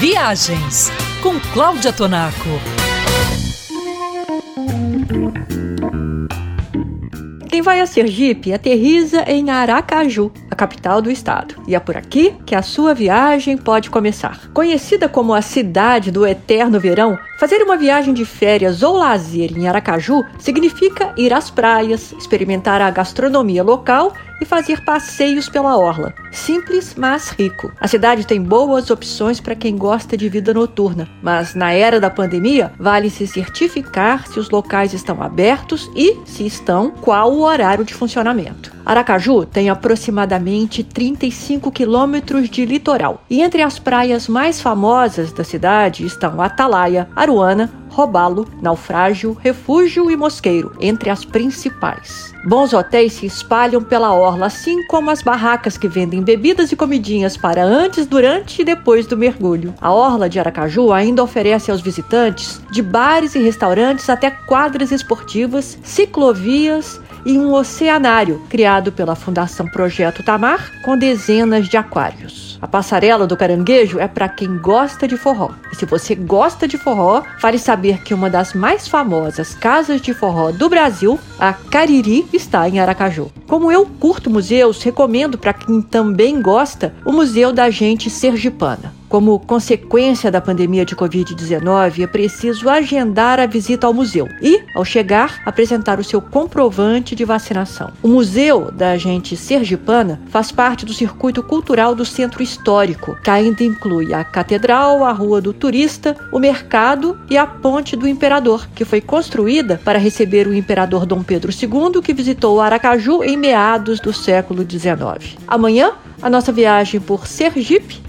Viagens com Cláudia Tonaco. Quem vai a Sergipe aterriza em Aracaju, a capital do estado. E é por aqui que a sua viagem pode começar. Conhecida como a cidade do eterno verão, fazer uma viagem de férias ou lazer em Aracaju significa ir às praias, experimentar a gastronomia local e fazer passeios pela orla. Simples, mas rico. A cidade tem boas opções para quem gosta de vida noturna, mas na era da pandemia, vale se certificar se os locais estão abertos e, se estão, qual o horário de funcionamento. Aracaju tem aproximadamente 35 quilômetros de litoral e entre as praias mais famosas da cidade estão Atalaia, Aruana, Robalo, Naufrágio, Refúgio e Mosqueiro, entre as principais. Bons hotéis se espalham pela orla, assim como as barracas que vendem bebidas e comidinhas para antes, durante e depois do mergulho. A orla de Aracaju ainda oferece aos visitantes, de bares e restaurantes até quadras esportivas, ciclovias e um oceanário criado pela Fundação Projeto Tamar com dezenas de aquários. A passarela do caranguejo é para quem gosta de forró. E se você gosta de forró, vale saber que uma das mais famosas casas de forró do Brasil, a Cariri, está em Aracaju. Como eu curto museus, recomendo para quem também gosta o Museu da Gente Sergipana. Como consequência da pandemia de Covid-19, é preciso agendar a visita ao museu e, ao chegar, apresentar o seu comprovante de vacinação. O Museu da Gente Sergipana faz parte do circuito cultural do Centro Histórico, que ainda inclui a Catedral, a Rua do Turista, o Mercado e a Ponte do Imperador, que foi construída para receber o imperador Dom Pedro II, que visitou Aracaju em meados do século XIX. Amanhã, a nossa viagem por Sergipe